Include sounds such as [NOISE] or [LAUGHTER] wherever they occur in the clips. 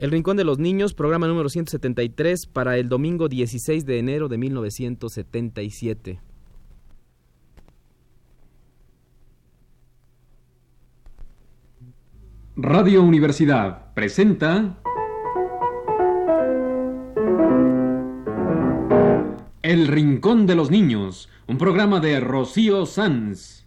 El Rincón de los Niños, programa número 173 para el domingo 16 de enero de 1977. Radio Universidad presenta El Rincón de los Niños, un programa de Rocío Sanz.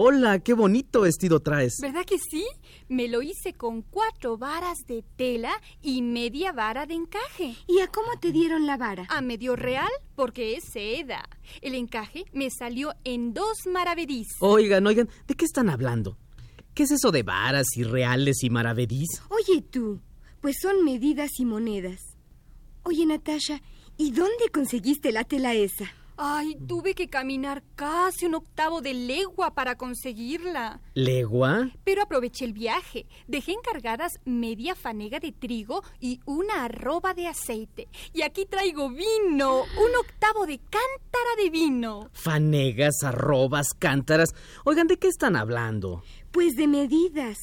Hola, qué bonito vestido traes. ¿Verdad que sí? Me lo hice con cuatro varas de tela y media vara de encaje. ¿Y a cómo te dieron la vara? A medio real porque es seda. El encaje me salió en dos maravedís. Oigan, oigan, ¿de qué están hablando? ¿Qué es eso de varas y reales y maravedís? Oye tú, pues son medidas y monedas. Oye Natasha, ¿y dónde conseguiste la tela esa? Ay, tuve que caminar casi un octavo de legua para conseguirla. ¿Legua? Pero aproveché el viaje. Dejé encargadas media fanega de trigo y una arroba de aceite. Y aquí traigo vino, un octavo de cántara de vino. Fanegas, arrobas, cántaras. Oigan, ¿de qué están hablando? Pues de medidas,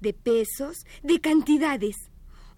de pesos, de cantidades.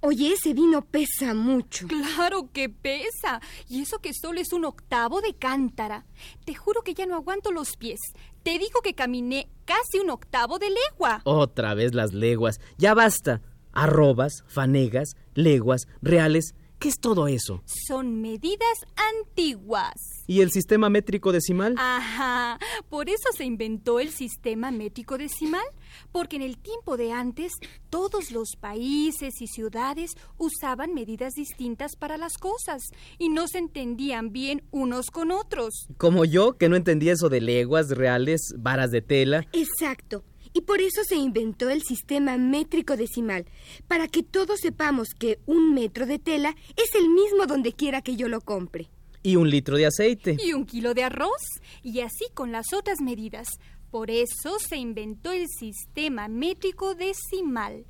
Oye, ese vino pesa mucho. Claro que pesa. Y eso que solo es un octavo de cántara. Te juro que ya no aguanto los pies. Te digo que caminé casi un octavo de legua. Otra vez las leguas. Ya basta. Arrobas, fanegas, leguas, reales. ¿Qué es todo eso? Son medidas antiguas. ¿Y el sistema métrico decimal? Ajá, por eso se inventó el sistema métrico decimal, porque en el tiempo de antes todos los países y ciudades usaban medidas distintas para las cosas y no se entendían bien unos con otros. Como yo, que no entendía eso de leguas, reales, varas de tela. Exacto. Y por eso se inventó el sistema métrico decimal, para que todos sepamos que un metro de tela es el mismo donde quiera que yo lo compre. Y un litro de aceite. Y un kilo de arroz. Y así con las otras medidas. Por eso se inventó el sistema métrico decimal,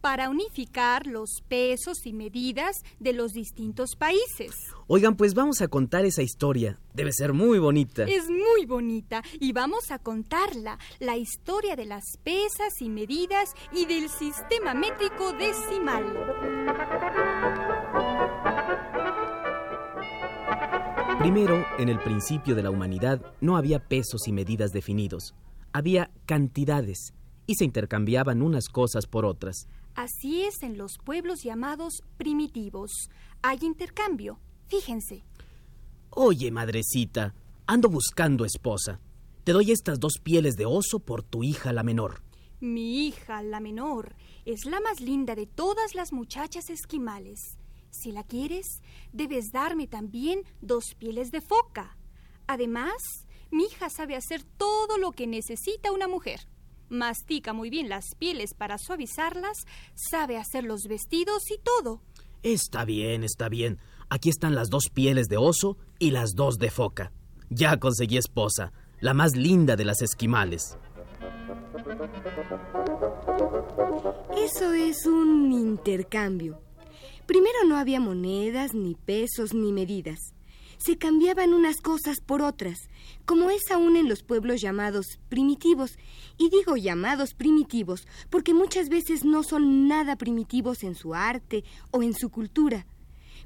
para unificar los pesos y medidas de los distintos países. Oigan, pues vamos a contar esa historia. Debe ser muy bonita. Es muy bonita y vamos a contarla, la historia de las pesas y medidas y del sistema métrico decimal. Primero, en el principio de la humanidad no había pesos y medidas definidos. Había cantidades y se intercambiaban unas cosas por otras. Así es en los pueblos llamados primitivos. Hay intercambio. Fíjense. Oye, madrecita, ando buscando esposa. Te doy estas dos pieles de oso por tu hija la menor. Mi hija, la menor, es la más linda de todas las muchachas esquimales. Si la quieres, debes darme también dos pieles de foca. Además, mi hija sabe hacer todo lo que necesita una mujer. Mastica muy bien las pieles para suavizarlas, sabe hacer los vestidos y todo. Está bien, está bien. Aquí están las dos pieles de oso y las dos de foca. Ya conseguí esposa, la más linda de las esquimales. Eso es un intercambio. Primero no había monedas, ni pesos, ni medidas. Se cambiaban unas cosas por otras, como es aún en los pueblos llamados primitivos. Y digo llamados primitivos porque muchas veces no son nada primitivos en su arte o en su cultura.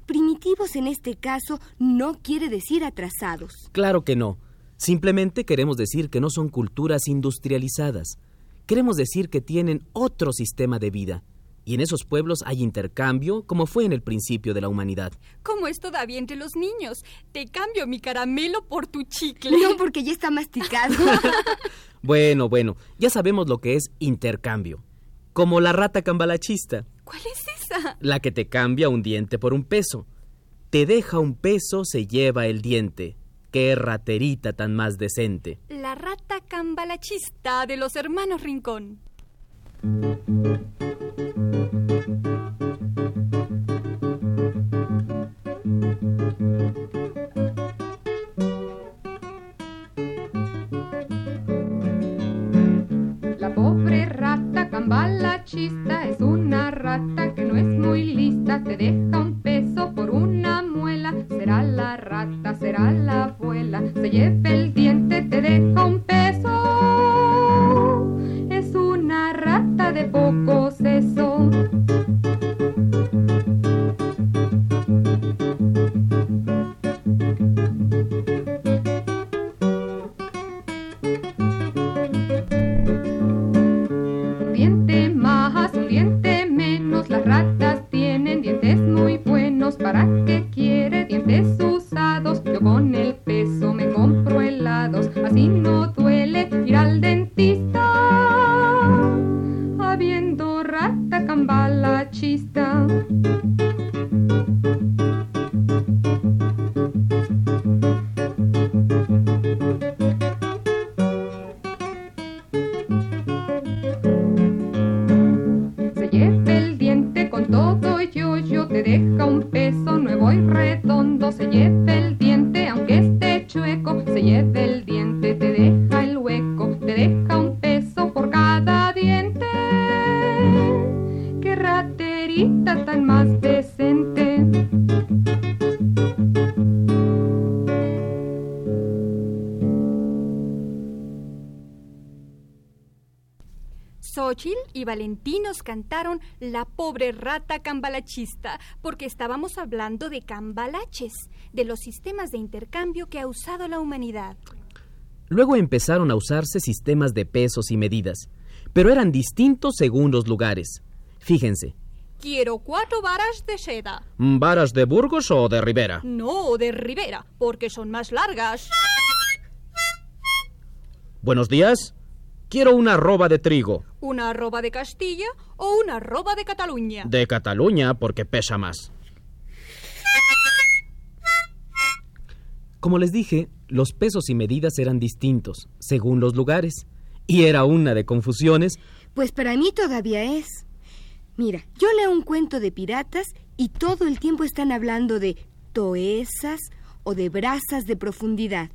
Primitivos en este caso no quiere decir atrasados. Claro que no. Simplemente queremos decir que no son culturas industrializadas. Queremos decir que tienen otro sistema de vida. Y en esos pueblos hay intercambio, como fue en el principio de la humanidad. Como es todavía entre los niños. Te cambio mi caramelo por tu chicle. No, porque ya está masticado. [LAUGHS] Bueno, bueno, ya sabemos lo que es intercambio. Como la rata cambalachista, ¿Cuál es esa? la que te cambia un diente por un peso. te deja un peso, se lleva el diente. Qué raterita tan más decente. La rata cambalachista de los hermanos Rincón. Y Valentín nos cantaron La pobre rata cambalachista, porque estábamos hablando de cambalaches, de los sistemas de intercambio que ha usado la humanidad. Luego empezaron a usarse sistemas de pesos y medidas, pero eran distintos según los lugares. Fíjense, Quiero cuatro varas de seda. ¿varas de Burgos o de Rivera? No, de Rivera, porque son más largas. Buenos días. Quiero una arroba de trigo. ¿Una arroba de Castilla o una arroba de Cataluña? De Cataluña, porque pesa más. Como les dije, los pesos y medidas eran distintos, según los lugares. Y era una de confusiones. Pues para mí todavía es. Mira, yo leo un cuento de piratas y todo el tiempo están hablando de toesas o de brasas de profundidad.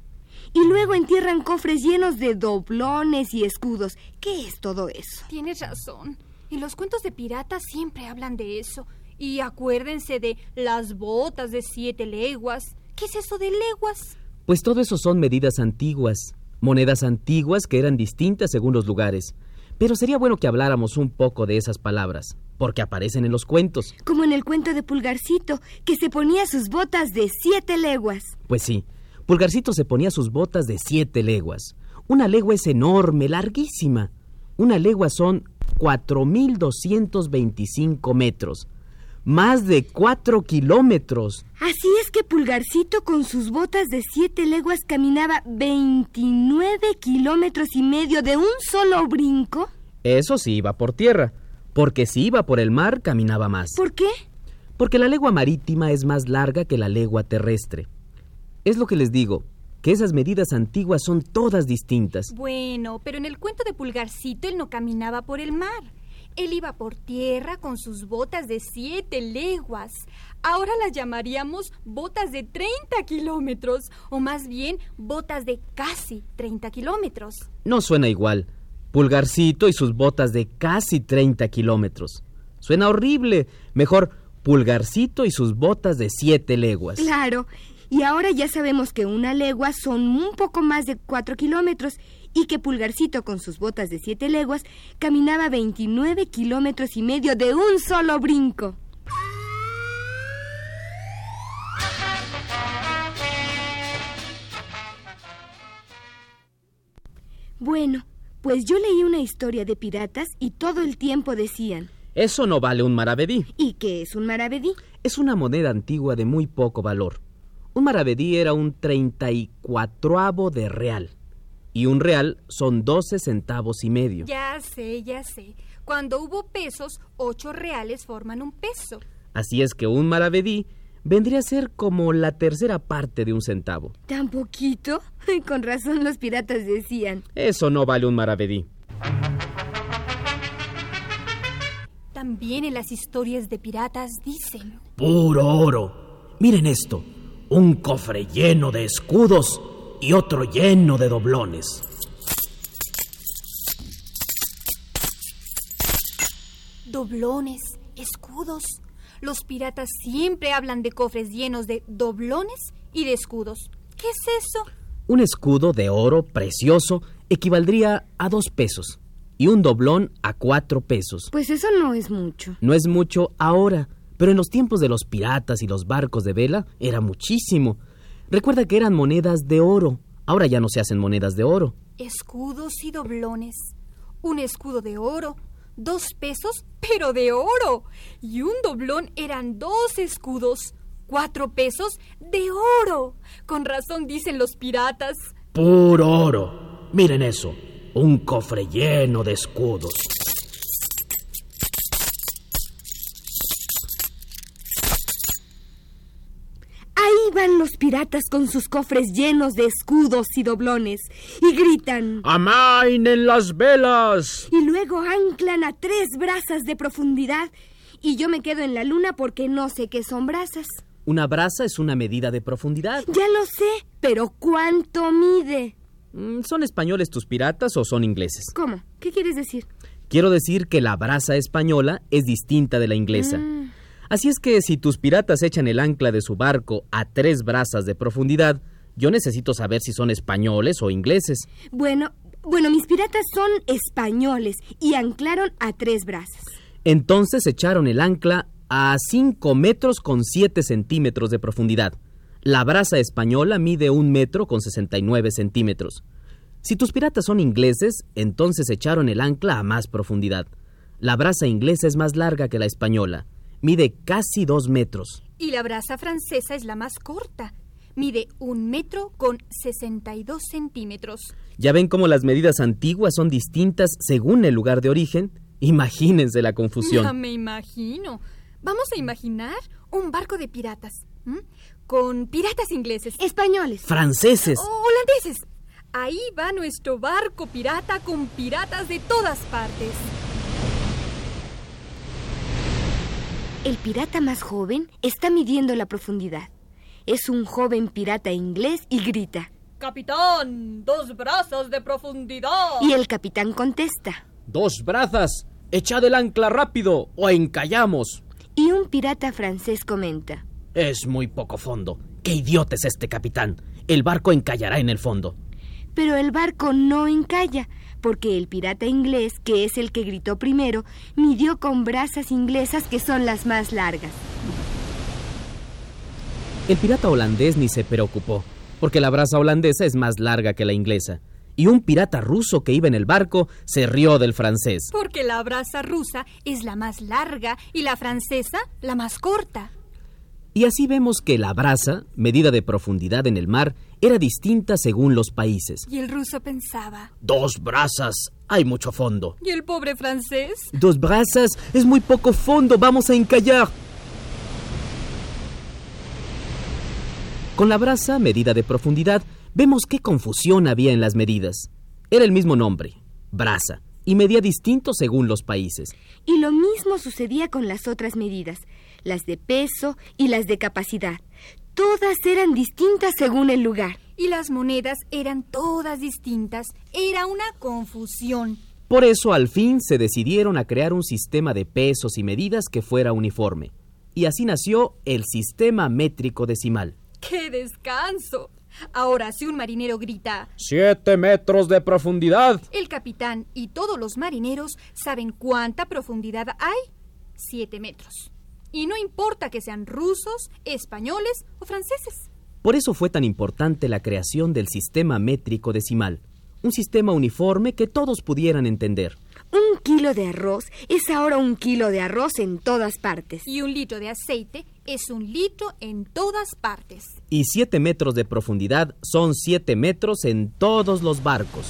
Y luego entierran cofres llenos de doblones y escudos. ¿Qué es todo eso? Tienes razón. En los cuentos de piratas siempre hablan de eso. Y acuérdense de las botas de siete leguas. ¿Qué es eso de leguas? Pues todo eso son medidas antiguas, monedas antiguas que eran distintas según los lugares. Pero sería bueno que habláramos un poco de esas palabras, porque aparecen en los cuentos. Como en el cuento de Pulgarcito, que se ponía sus botas de siete leguas. Pues sí, Pulgarcito se ponía sus botas de siete leguas. Una legua es enorme, larguísima. Una legua son 4.225 metros. Más de cuatro kilómetros. Así es que Pulgarcito con sus botas de siete leguas caminaba 29 kilómetros y medio de un solo brinco. Eso sí iba por tierra, porque si iba por el mar caminaba más. ¿Por qué? Porque la legua marítima es más larga que la legua terrestre. Es lo que les digo, que esas medidas antiguas son todas distintas. Bueno, pero en el cuento de Pulgarcito él no caminaba por el mar. Él iba por tierra con sus botas de siete leguas. Ahora las llamaríamos botas de 30 kilómetros, o más bien botas de casi 30 kilómetros. No suena igual. Pulgarcito y sus botas de casi 30 kilómetros. Suena horrible. Mejor, Pulgarcito y sus botas de siete leguas. Claro. Y ahora ya sabemos que una legua son un poco más de cuatro kilómetros y que Pulgarcito con sus botas de siete leguas caminaba 29 kilómetros y medio de un solo brinco. Bueno, pues yo leí una historia de piratas y todo el tiempo decían, Eso no vale un maravedí. ¿y qué es un maravedí? Es una moneda antigua de muy poco valor. Un maravedí era un treinta y cuatroavo de real. Y un real son doce centavos y medio. Ya sé, ya sé. Cuando hubo pesos, ocho reales forman un peso. Así es que un maravedí vendría a ser como la tercera parte de un centavo. ¿Tan poquito? Con razón los piratas decían. Eso no vale un maravedí. También en las historias de piratas dicen... Puro oro. Miren esto. Un cofre lleno de escudos y otro lleno de doblones. Doblones, escudos. Los piratas siempre hablan de cofres llenos de doblones y de escudos. ¿Qué es eso? Un escudo de oro precioso equivaldría a dos pesos y un doblón a cuatro pesos. Pues eso no es mucho. No es mucho ahora, pero en los tiempos de los piratas y los barcos de vela era muchísimo. Recuerda que eran monedas de oro. Ahora ya no se hacen monedas de oro. Escudos y doblones. Un escudo de oro, dos pesos, pero de oro. Y un doblón eran dos escudos, cuatro pesos de oro. Con razón dicen los piratas. Puro oro. Miren eso. Un cofre lleno de escudos. Van los piratas con sus cofres llenos de escudos y doblones y gritan. ¡Amainen las velas! Y luego anclan a tres brazas de profundidad y yo me quedo en la luna porque no sé qué son brazas. Una braza es una medida de profundidad. Ya lo sé, pero ¿cuánto mide? Mm, ¿Son españoles tus piratas o son ingleses? ¿Cómo? ¿Qué quieres decir? Quiero decir que la braza española es distinta de la inglesa. Mm. Así es que si tus piratas echan el ancla de su barco a tres brazas de profundidad, yo necesito saber si son españoles o ingleses. Bueno, bueno, mis piratas son españoles y anclaron a tres brazas. Entonces echaron el ancla a 5 metros con 7 centímetros de profundidad. La braza española mide un metro con 69 centímetros. Si tus piratas son ingleses, entonces echaron el ancla a más profundidad. La braza inglesa es más larga que la española. Mide casi dos metros. Y la brasa francesa es la más corta. Mide un metro con 62 centímetros. ¿Ya ven cómo las medidas antiguas son distintas según el lugar de origen? Imagínense la Ya confusión. me imagino. Vamos a imaginar un barco de piratas. ¿m? Con piratas ingleses. Españoles. Franceses. o holandeses. Ahí va nuestro barco pirata con piratas de todas partes. El pirata más joven está midiendo la profundidad. Es un joven pirata inglés y grita. Capitán, dos brazos de profundidad. Y el capitán contesta. Dos brazas. Echad el ancla rápido o encallamos. Y un pirata francés comenta. Es muy poco fondo. ¡Qué idiota es este capitán! El barco encallará en el fondo. Pero el barco no encalla, porque el pirata inglés, que es el que gritó primero, midió con brazas inglesas que son las más largas. El pirata holandés ni se preocupó, porque la braza holandesa es más larga que la inglesa. Y un pirata ruso que iba en el barco se rió del francés. Porque la brasa rusa es la más larga y la francesa la más corta. Y así vemos que la braza, medida de profundidad en el mar, era distinta según los países. Y el ruso pensaba. Dos brazas. Hay mucho fondo. ¿Y el pobre francés? Dos brazas es muy poco fondo, vamos a encallar. Con la braza, medida de profundidad, vemos qué confusión había en las medidas. Era el mismo nombre, braza, y medía distinto según los países. Y lo mismo sucedía con las otras medidas, las de peso y las de capacidad. Todas eran distintas según el lugar. Y las monedas eran todas distintas. Era una confusión. Por eso al fin se decidieron a crear un sistema de pesos y medidas que fuera uniforme. Y así nació el sistema métrico decimal. ¡Qué descanso! Ahora, si un marinero grita, Siete metros de profundidad. el capitán y todos los marineros saben cuánta profundidad hay. Siete metros. Y no importa que sean rusos, españoles o franceses. Por eso fue tan importante la creación del sistema métrico decimal, un sistema uniforme que todos pudieran entender. Un kilo de arroz es ahora un kilo de arroz en todas partes. Y un litro de aceite es un litro en todas partes. Y siete metros de profundidad son siete metros en todos los barcos.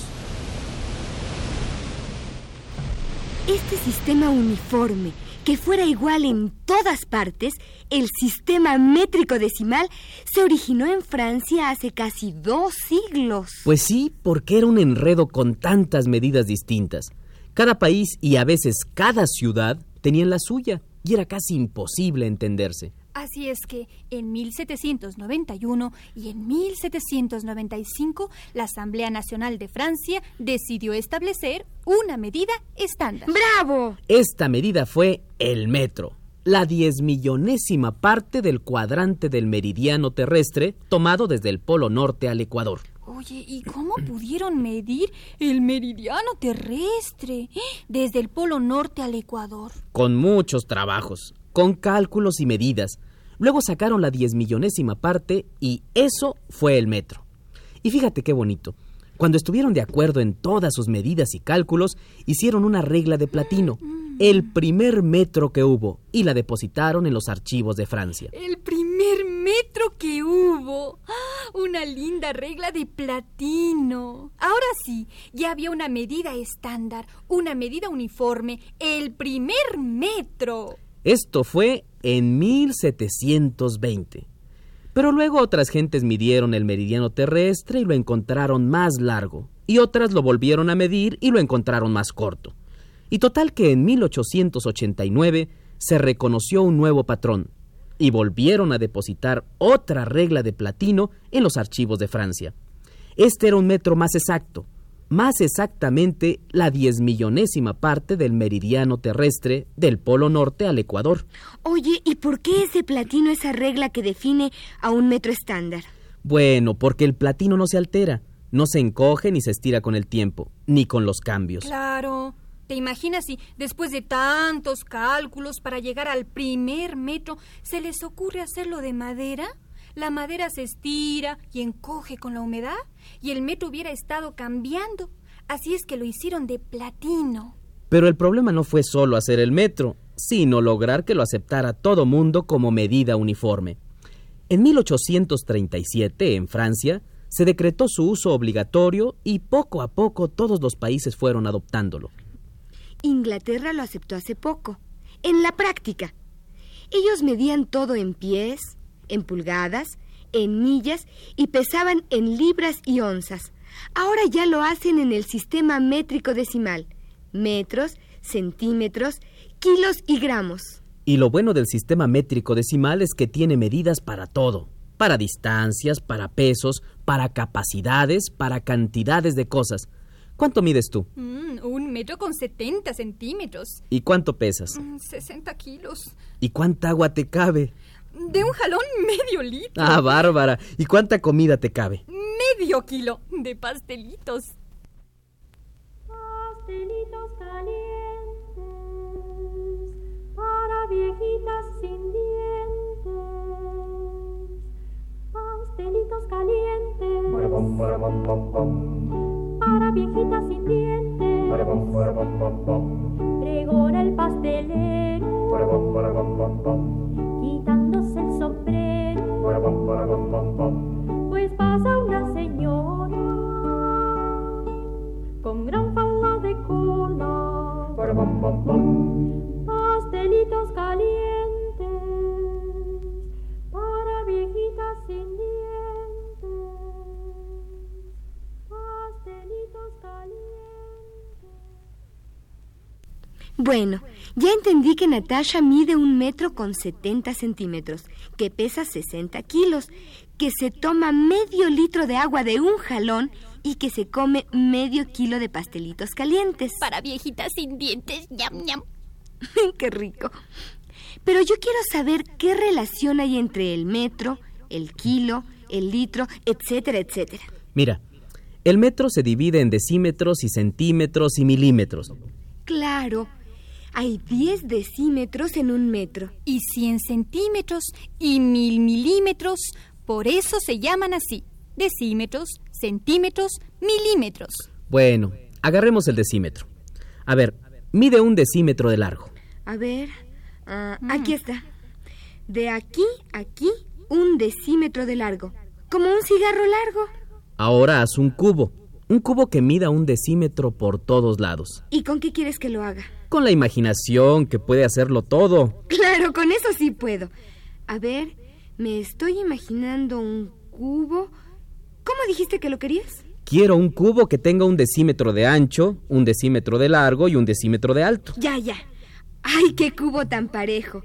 Este sistema uniforme, que fuera igual en todas partes, el sistema métrico decimal se originó en Francia hace casi dos siglos. Pues sí, porque era un enredo con tantas medidas distintas. Cada país y a veces cada ciudad tenían la suya y era casi imposible entenderse. Así es que en 1791 y en 1795 la Asamblea Nacional de Francia decidió establecer una medida estándar. ¡Bravo! Esta medida fue el metro, la diez millonésima parte del cuadrante del meridiano terrestre tomado desde el Polo Norte al Ecuador. Oye, ¿y cómo pudieron medir el meridiano terrestre desde el Polo Norte al Ecuador? Con muchos trabajos, con cálculos y medidas. Luego sacaron la diez millonésima parte y eso fue el metro. Y fíjate qué bonito. Cuando estuvieron de acuerdo en todas sus medidas y cálculos, hicieron una regla de platino, el primer metro que hubo, y la depositaron en los archivos de Francia. El primer metro que hubo. ¡Ah! Una linda regla de platino. Ahora sí, ya había una medida estándar, una medida uniforme, el primer metro. Esto fue en 1720. Pero luego otras gentes midieron el meridiano terrestre y lo encontraron más largo, y otras lo volvieron a medir y lo encontraron más corto. Y total que en 1889 se reconoció un nuevo patrón, y volvieron a depositar otra regla de platino en los archivos de Francia. Este era un metro más exacto, más exactamente la diez millonésima parte del meridiano terrestre del Polo Norte al Ecuador. Oye, ¿y por qué ese platino esa regla que define a un metro estándar? Bueno, porque el platino no se altera, no se encoge ni se estira con el tiempo, ni con los cambios. Claro. ¿Te imaginas si después de tantos cálculos para llegar al primer metro se les ocurre hacerlo de madera? La madera se estira y encoge con la humedad y el metro hubiera estado cambiando. Así es que lo hicieron de platino. Pero el problema no fue solo hacer el metro, sino lograr que lo aceptara todo mundo como medida uniforme. En 1837, en Francia, se decretó su uso obligatorio y poco a poco todos los países fueron adoptándolo. Inglaterra lo aceptó hace poco. En la práctica. Ellos medían todo en pies, en pulgadas, en millas y pesaban en libras y onzas. Ahora ya lo hacen en el sistema métrico decimal. Metros, centímetros, kilos y gramos. Y lo bueno del sistema métrico decimal es que tiene medidas para todo. Para distancias, para pesos, para capacidades, para cantidades de cosas. ¿Cuánto mides tú? Mm, un metro con 70 centímetros. ¿Y cuánto pesas? Mm, 60 kilos. ¿Y cuánta agua te cabe? De un jalón [LAUGHS] medio litro. Ah, bárbara. ¿Y cuánta comida te cabe? Medio kilo de pastelitos. Pastelitos calientes para viejitas sin dientes. Pastelitos calientes para viejitas sin dientes. Ya entendí que Natasha mide un metro con 70 centímetros, que pesa 60 kilos, que se toma medio litro de agua de un jalón y que se come medio kilo de pastelitos calientes. Para viejitas sin dientes, ñam ñam. [LAUGHS] ¡Qué rico! Pero yo quiero saber qué relación hay entre el metro, el kilo, el litro, etcétera, etcétera. Mira, el metro se divide en decímetros y centímetros y milímetros. Claro, hay 10 decímetros en un metro. Y 100 centímetros y mil milímetros. Por eso se llaman así. Decímetros, centímetros, milímetros. Bueno, agarremos el decímetro. A ver, mide un decímetro de largo. A ver, ah, aquí está. De aquí a aquí, un decímetro de largo. Como un cigarro largo. Ahora haz un cubo. Un cubo que mida un decímetro por todos lados. ¿Y con qué quieres que lo haga? Con la imaginación que puede hacerlo todo. Claro, con eso sí puedo. A ver, me estoy imaginando un cubo. ¿Cómo dijiste que lo querías? Quiero un cubo que tenga un decímetro de ancho, un decímetro de largo y un decímetro de alto. Ya, ya. ¡Ay, qué cubo tan parejo!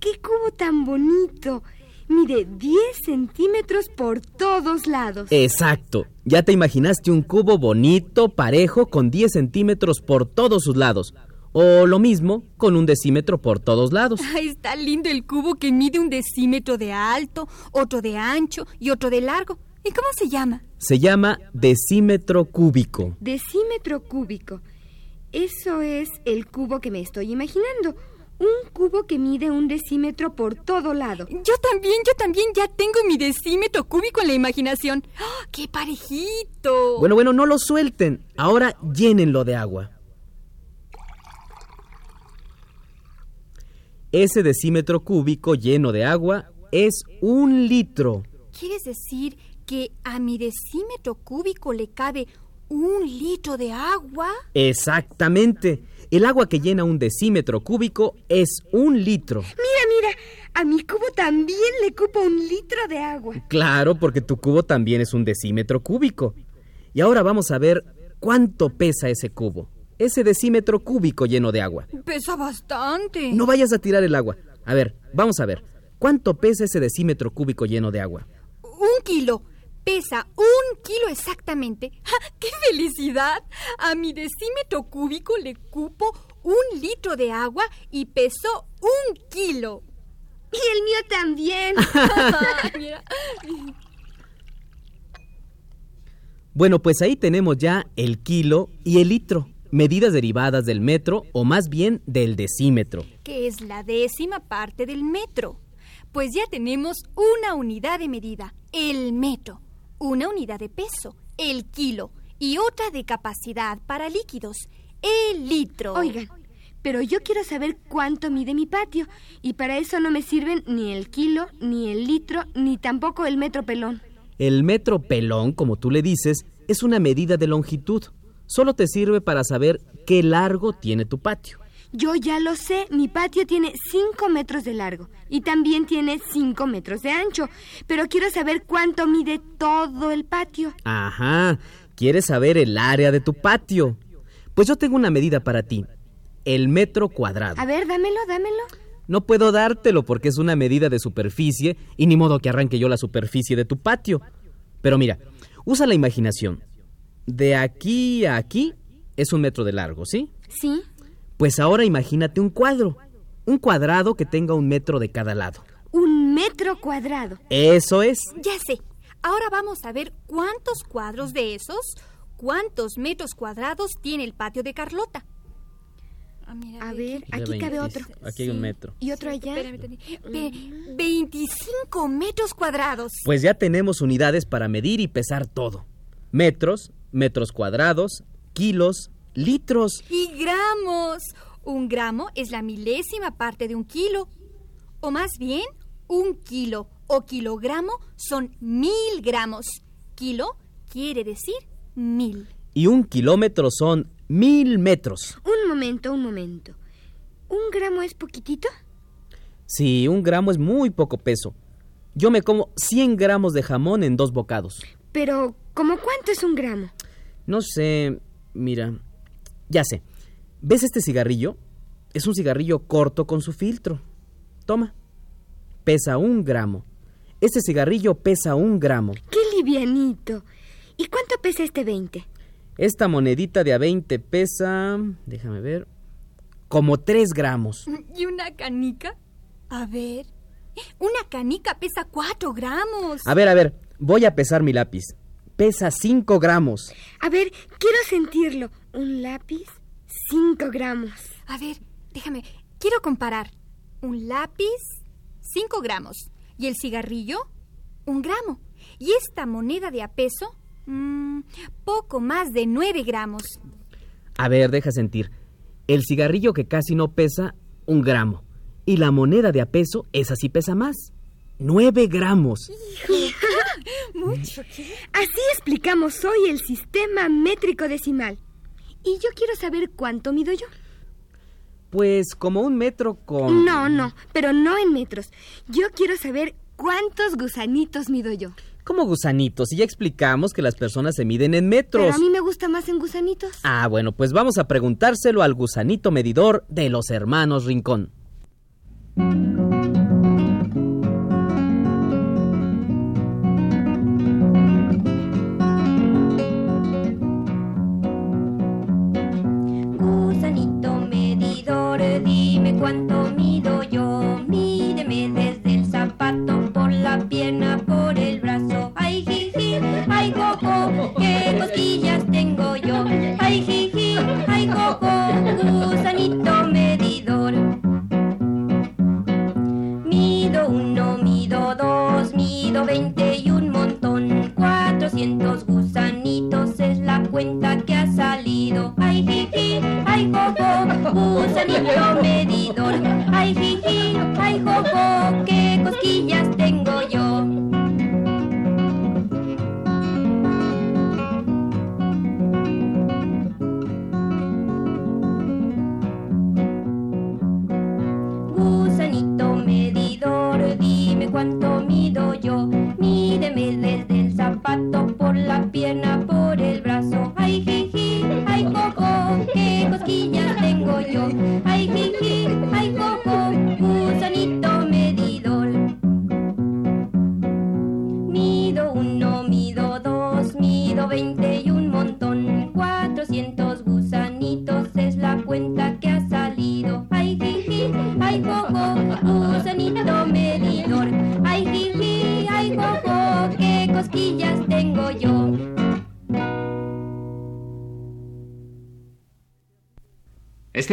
¡Qué cubo tan bonito! Mide 10 centímetros por todos lados. Exacto. Ya te imaginaste un cubo bonito, parejo, con 10 centímetros por todos sus lados. O lo mismo, con un decímetro por todos lados. Ay, está lindo el cubo que mide un decímetro de alto, otro de ancho y otro de largo. ¿Y cómo se llama? Se llama decímetro cúbico. Decímetro cúbico. Eso es el cubo que me estoy imaginando. Un cubo que mide un decímetro por todo lado. Yo también, yo también ya tengo mi decímetro cúbico en la imaginación. ¡Ah, ¡Qué parejito! Bueno, bueno, no lo suelten. Ahora llénenlo de agua. Ese decímetro cúbico lleno de agua es un litro. ¿Quieres decir que a mi decímetro cúbico le cabe un litro de agua? Exactamente. El agua que llena un decímetro cúbico es un litro. Mira, mira, a mi cubo también le cupo un litro de agua. Claro, porque tu cubo también es un decímetro cúbico. Y ahora vamos a ver cuánto pesa ese cubo. Ese decímetro cúbico lleno de agua. Pesa bastante. No vayas a tirar el agua. A ver, vamos a ver. ¿Cuánto pesa ese decímetro cúbico lleno de agua? Un kilo. Pesa un kilo exactamente. ¡Ja! ¡Qué felicidad! A mi decímetro cúbico le cupo un litro de agua y pesó un kilo. Y el mío también. [LAUGHS] [LAUGHS] Mira. Bueno, pues ahí tenemos ya el kilo y el litro, medidas derivadas del metro o más bien del decímetro. que es la décima parte del metro. Pues ya tenemos una unidad de medida, el metro, una unidad de peso, el kilo, y otra de capacidad para líquidos, el litro. Oigan, pero yo quiero saber cuánto mide mi patio. Y para eso no me sirven ni el kilo, ni el litro, ni tampoco el metro pelón. El metro pelón, como tú le dices, es una medida de longitud. Solo te sirve para saber qué largo tiene tu patio. Yo ya lo sé, mi patio tiene 5 metros de largo y también tiene 5 metros de ancho, pero quiero saber cuánto mide todo el patio. Ajá, ¿quieres saber el área de tu patio? Pues yo tengo una medida para ti. El metro cuadrado. A ver, dámelo, dámelo. No puedo dártelo porque es una medida de superficie y ni modo que arranque yo la superficie de tu patio. Pero mira, usa la imaginación. De aquí a aquí es un metro de largo, ¿sí? Sí. Pues ahora imagínate un cuadro. Un cuadrado que tenga un metro de cada lado. Un metro cuadrado. Eso es. Ya sé. Ahora vamos a ver cuántos cuadros de esos, cuántos metros cuadrados tiene el patio de Carlota. Ah, mira, A ver, aquí cabe 20. otro. Aquí hay un metro. ¿Y otro allá? Espérame, espérame. Ve- 25 metros cuadrados. Pues ya tenemos unidades para medir y pesar todo. Metros, metros cuadrados, kilos, litros. Y gramos. Un gramo es la milésima parte de un kilo. O más bien, un kilo o kilogramo son mil gramos. Kilo quiere decir mil. Y un kilómetro son mil metros. Un momento, un momento. ¿Un gramo es poquitito? Sí, un gramo es muy poco peso. Yo me como 100 gramos de jamón en dos bocados. Pero, ¿cómo cuánto es un gramo? No sé, mira, ya sé. ¿Ves este cigarrillo? Es un cigarrillo corto con su filtro. Toma. Pesa un gramo. Este cigarrillo pesa un gramo. ¡Qué livianito! ¿Y cuánto pesa este 20? Esta monedita de a 20 pesa... Déjame ver. Como 3 gramos. ¿Y una canica? A ver. Una canica pesa 4 gramos. A ver, a ver. Voy a pesar mi lápiz. Pesa 5 gramos. A ver, quiero sentirlo. Un lápiz, 5 gramos. A ver, déjame. Quiero comparar. Un lápiz, 5 gramos. Y el cigarrillo, un gramo. Y esta moneda de a peso, mm, poco más de 9 gramos. A ver, deja sentir. El cigarrillo que casi no pesa, un gramo. Y la moneda de a peso, esa sí pesa más. Nueve gramos. [LAUGHS] Mucho. Así explicamos hoy el sistema métrico decimal. Y yo quiero saber cuánto mido yo. Pues como un metro con... No, no, pero no en metros. Yo quiero saber cuántos gusanitos mido yo. Como gusanitos. Y ya explicamos que las personas se miden en metros. Pero a mí me gusta más en gusanitos. Ah, bueno, pues vamos a preguntárselo al gusanito medidor de los hermanos Rincón. Dime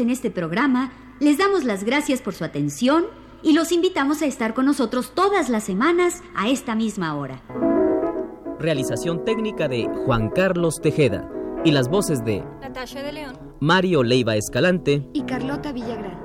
En este programa les damos las gracias por su atención y los invitamos a estar con nosotros todas las semanas a esta misma hora. Realización técnica de Juan Carlos Tejeda y las voces de Natasha de León. Mario Leiva Escalante Y Carlota Villagrán.